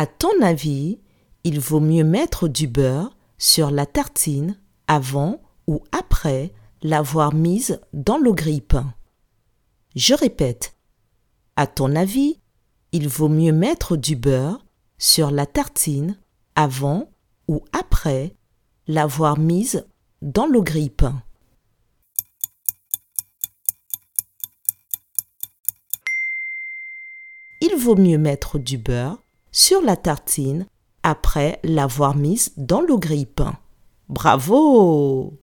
À ton avis, il vaut mieux mettre du beurre sur la tartine avant ou après l'avoir mise dans le grille-pain. Je répète. À ton avis, il vaut mieux mettre du beurre sur la tartine avant ou après l'avoir mise dans le grille-pain. Il vaut mieux mettre du beurre sur la tartine après l'avoir mise dans le grille-pain. Bravo